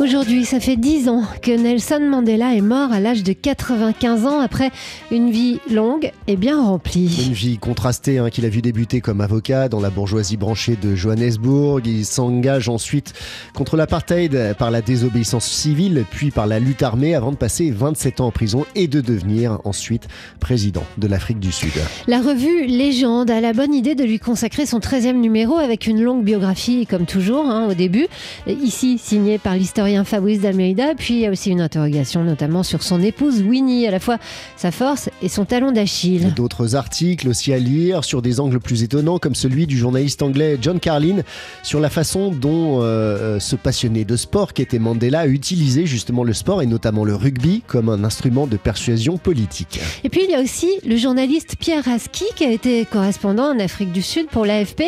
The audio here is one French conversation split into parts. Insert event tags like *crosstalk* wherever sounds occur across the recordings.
Aujourd'hui, ça fait 10 ans que Nelson Mandela est mort à l'âge de 95 ans après une vie longue et bien remplie. Une vie contrastée hein, qu'il a vu débuter comme avocat dans la bourgeoisie branchée de Johannesburg. Il s'engage ensuite contre l'apartheid par la désobéissance civile, puis par la lutte armée avant de passer 27 ans en prison et de devenir ensuite président de l'Afrique du Sud. La revue Légende a la bonne idée de lui consacrer son 13e numéro avec une longue biographie comme toujours hein, au début, ici signée par l'historien Fabrice d'Almeida. Puis il y a aussi une interrogation notamment sur son épouse Winnie, à la fois sa force et son talon d'Achille. D'autres articles aussi à lire sur des angles plus étonnants comme celui du journaliste anglais John Carlin sur la façon dont euh, euh, ce passionné de sport qui était Mandela a utilisé justement le sport et notamment le rugby comme un instrument de persuasion politique. Et puis il y a aussi le journaliste Pierre Aski qui a été correspondant en Afrique du Sud pour l'AFP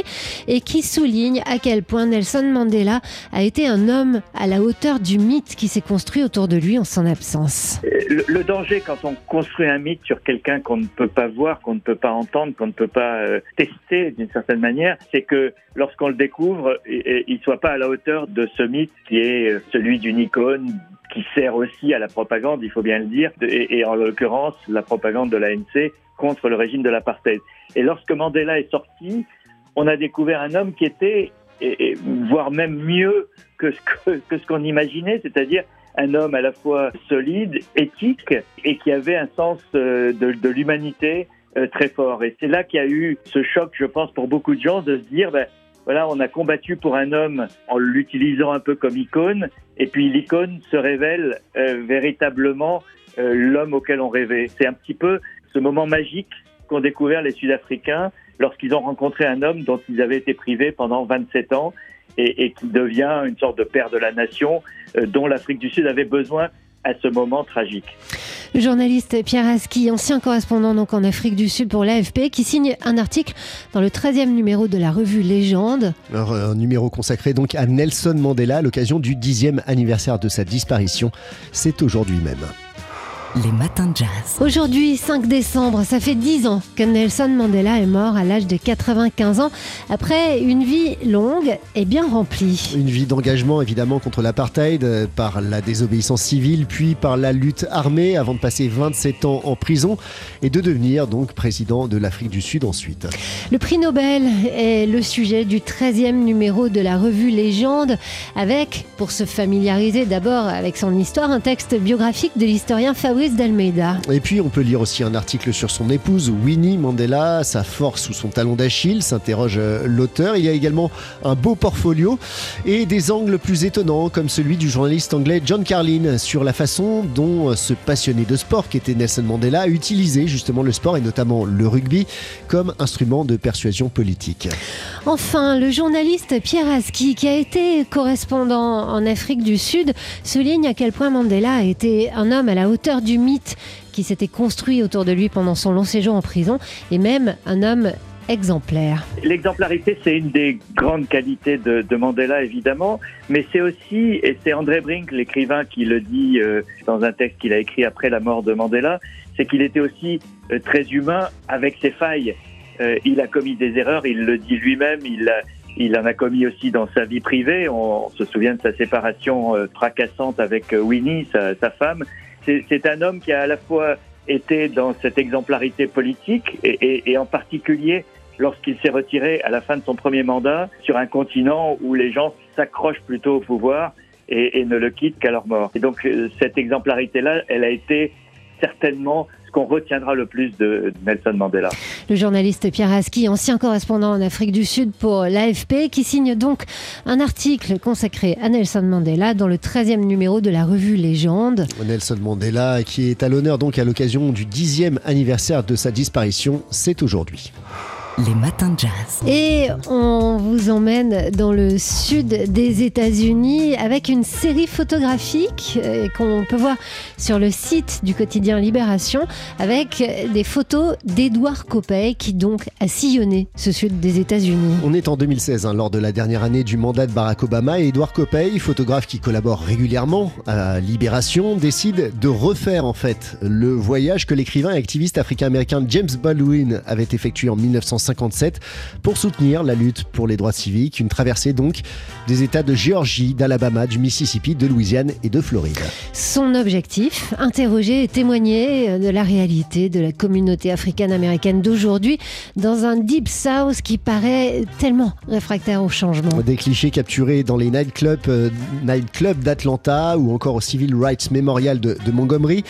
et qui souligne à quel point Nelson Mandela a été un homme à la hauteur du mythe qui s'est construit autour de lui en son absence. Le, danger quand on construit un mythe sur quelqu'un qu'on ne peut pas voir, qu'on ne peut pas entendre, qu'on ne peut pas euh, tester d'une certaine manière, c'est que lorsqu'on le découvre, il ne soit pas à la hauteur de ce mythe qui est euh, celui d'une icône qui sert aussi à la propagande, il faut bien le dire, et, et en l'occurrence la propagande de l'ANC contre le régime de l'apartheid. Et lorsque Mandela est sorti, on a découvert un homme qui était et, voire même mieux que ce *laughs* que, ce qu'on imaginait, c'est-à-dire un homme à la fois solide, éthique et qui avait un sens euh, de, de l'humanité euh, très fort. Et c'est là qu'il y a eu ce choc, je pense, pour beaucoup de gens de se dire, ben, voilà, on a combattu pour un homme en l'utilisant un peu comme icône, et puis l'icône se révèle euh, véritablement l'homme auquel on rêvait. C'est un petit peu ce moment magique qu'ont découvert les Sud-Africains lorsqu'ils ont rencontré un homme dont ils avaient été privés pendant 27 ans et, qui devient une sorte de père de la nation euh, dont l'Afrique du Sud avait besoin à ce moment tragique. Le journaliste Pierre Aski, ancien correspondant donc en Afrique du Sud pour l'AFP, qui signe un article dans le 13e numéro de la revue Légende. un numéro consacré donc à Nelson Mandela à l'occasion du 10e anniversaire de sa disparition. C'est aujourd'hui même les matins de jazz. Aujourd'hui, 5 décembre, ça fait 10 ans que Nelson Mandela est mort à l'âge de 95 ans après une vie longue et bien remplie. Une vie d'engagement évidemment contre l'apartheid euh, par la désobéissance civile puis par la lutte armée avant de passer 27 ans en prison et de devenir donc président de l'Afrique du Sud ensuite. Le prix Nobel est le sujet du 13e numéro de la revue Légende avec, pour se familiariser d'abord avec son histoire, un texte biographique de l'historien Fabrice d'Almeida. Et puis on peut lire aussi un article sur son épouse Winnie Mandela, sa force ou son talon d'Achille, s'interroge euh, l'auteur. Il y a également un beau portfolio et des angles plus étonnants comme celui du journaliste anglais John Carlin sur la façon dont euh, ce passionné de sport qui était Nelson Mandela a utilisé justement le sport et notamment le rugby comme instrument de persuasion politique. Enfin, le journaliste Pierre Aski, qui a été correspondant en Afrique du Sud, souligne à quel point Mandela a été un homme à la hauteur du mythe qui s'était construit autour de lui pendant son long séjour en prison et même un homme exemplaire. L'exemplarité, c'est une des grandes qualités de, Mandela, évidemment, mais c'est aussi, et c'est André Brink, l'écrivain, qui le dit euh, dans un texte qu'il a écrit après la mort de Mandela, c'est qu'il était aussi euh, très humain avec ses failles. Euh, il a commis des erreurs, il le dit lui-même, il, en a commis aussi dans sa vie privée. On, se souvient de sa séparation fracassante avec Winnie, sa femme c'est un homme qui a à la fois été dans cette exemplarité politique et, en particulier lorsqu'il s'est retiré à la fin de son premier mandat sur un continent où les gens s'accrochent plutôt au pouvoir et, et, ne le quittent qu'à leur mort. Et donc euh, cette exemplarité-là, elle a été certainement qu'on retiendra le plus de Nelson Mandela. Le journaliste Pierre Aski, ancien correspondant en Afrique du Sud pour l'AFP, qui signe donc un article consacré à Nelson Mandela dans le 13e numéro de la revue Légende. Nelson Mandela, qui est à l'honneur donc à l'occasion du 10e anniversaire de sa disparition, c'est aujourd'hui les matins de jazz. Et on vous emmène dans le sud des États-Unis avec une série photographique euh, qu'on peut voir sur le site du quotidien Libération avec des photos d'Edouard Copey qui donc a sillonné ce sud des États-Unis. On est en 2016 hein, lors de la dernière année du mandat de Barack Obama et Edouard Copey, photographe qui collabore régulièrement à Libération, décide de refaire en fait le voyage que l'écrivain et activiste africain-américain James Baldwin avait effectué en 1950 1957 pour soutenir la lutte pour les droits civiques. Une traversée donc des États de Géorgie, d'Alabama, du Mississippi, de Louisiane et de Floride. Son objectif, interroger et témoigner de la réalité de la communauté africaine-américaine d'aujourd'hui dans un Deep South qui paraît tellement réfractaire au changement. Des clichés capturés dans les nightclubs euh, night d'Atlanta ou encore au Civil Rights Memorial de, de Montgomery.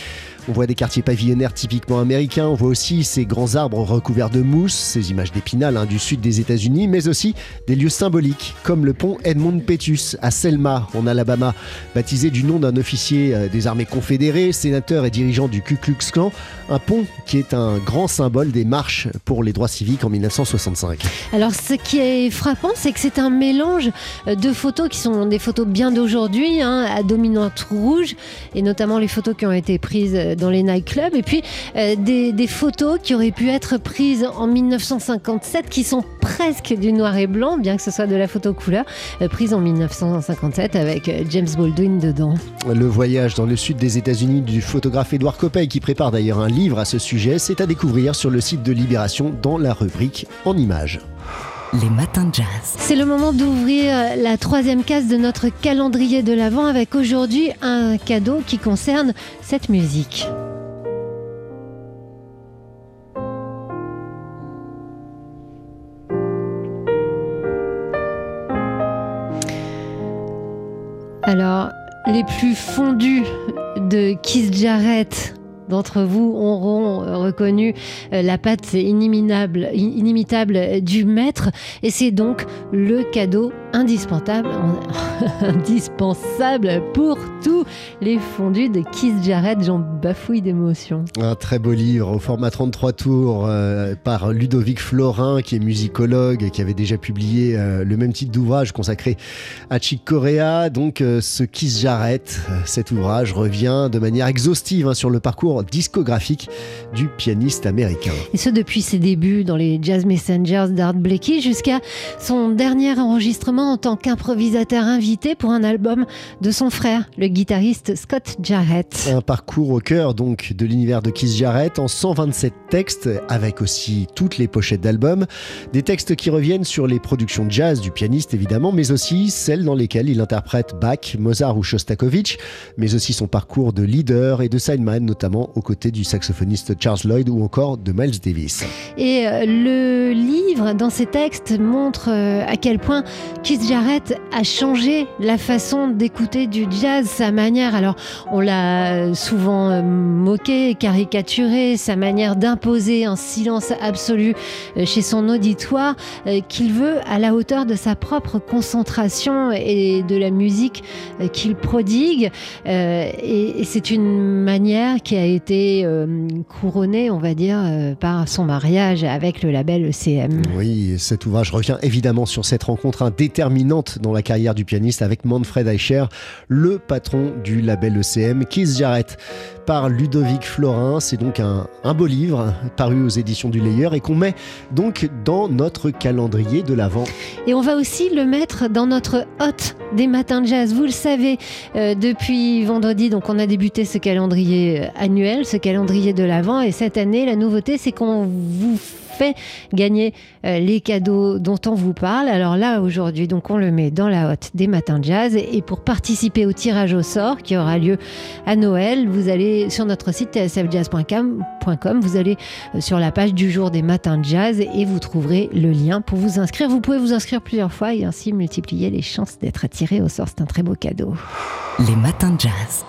On voit des quartiers pavillonnaires typiquement américains, on voit aussi ces grands arbres recouverts de mousse, ces images d'épinal hein, du sud des États-Unis, mais aussi des lieux symboliques comme le pont Edmund Pettus à Selma en Alabama, baptisé du nom d'un officier euh, des armées confédérées, sénateur et dirigeant du Ku Klux Klan, un pont qui est un grand symbole des marches pour les droits civiques en 1965. Alors ce qui est frappant, c'est que c'est un mélange de photos qui sont des photos bien d'aujourd'hui, hein, à dominante rouge, et notamment les photos qui ont été prises dans les nightclubs. Et puis euh, des, photos qui auraient pu être prises en 1957 qui sont presque du noir et blanc, bien que ce soit de la photo couleur, euh, prise en 1957 avec euh, James Baldwin dedans. Le voyage dans le sud des États-Unis du photographe Edouard Coppey, qui prépare d'ailleurs un livre à ce sujet, c'est à découvrir sur le site de Libération dans la rubrique En images. Les matins de jazz. C'est le moment d'ouvrir la troisième case de notre calendrier de l'Avent avec aujourd'hui un cadeau qui concerne cette musique. Alors, les plus fondus de Keith Jarrett d'entre vous auront euh, reconnu euh, la patte inimitable, inimitable du maître. Et c'est donc le cadeau indispensable, *laughs* indispensable pour tous les fondus de Keith Jarrett. J'en bafouille d'émotion. Un très beau livre au format 33 tours euh, par Ludovic Florin, qui est musicologue, qui avait déjà publié le même titre d'ouvrage consacré à Chick Corea. Donc, ce Keith Jarrett, cet ouvrage revient de manière exhaustive hein, sur le parcours discographique du pianiste américain. Et ce depuis ses débuts dans les Jazz Messengers d'Art Blakey jusqu'à son dernier enregistrement en tant qu'improvisateur invité pour un album de son frère, le guitariste Scott Jarrett. Un parcours au cœur donc de l'univers de Keith Jarrett en 127 textes avec aussi toutes les pochettes d'albums, des textes qui reviennent sur les productions jazz du pianiste évidemment, mais aussi celles dans lesquelles il interprète Bach, Mozart ou Shostakovich, mais aussi son parcours de leader et de sideman notamment aux côtés du saxophoniste Charles Lloyd ou encore de Miles Davis. Et euh, le livre, dans ses textes, montre euh, à quel point Keith Jarrett a changé la façon d'écouter du jazz, sa manière. Alors, on l'a souvent euh, moqué, caricaturé, sa manière d'imposer un silence absolu chez son auditoire qu'il veut à la hauteur de sa propre concentration et de la musique qu'il prodigue. Et c'est une manière qui a été été euh, couronné, on va dire, euh, par son mariage avec le label ECM. Oui, cet ouvrage revient évidemment sur cette rencontre déterminante dans la carrière du pianiste avec Manfred Eicher, le patron du label ECM, Keith Jarrett par Ludovic Florin. C'est donc un, beau livre paru aux éditions du Layer et qu'on met donc dans notre calendrier de l'Avent. Et on va aussi le mettre dans notre hôte des matins de jazz. Vous le savez, euh, depuis vendredi, donc on a débuté ce calendrier annuel, ce calendrier de l'Avent. Et cette année, la nouveauté, c'est qu'on vous fait gagner euh, les cadeaux dont on vous parle. Alors là, aujourd'hui, donc on le met dans la hotte des matins de jazz. Et pour participer au tirage au sort qui aura lieu à Noël, vous allez sur notre site tsfjazz.com, vous allez euh, sur la page du jour des matins de jazz et vous trouverez le lien pour vous inscrire. Vous pouvez vous inscrire plusieurs fois et ainsi multiplier les chances d'être attiré au sort. C'est un très beau cadeau. Les matins de jazz.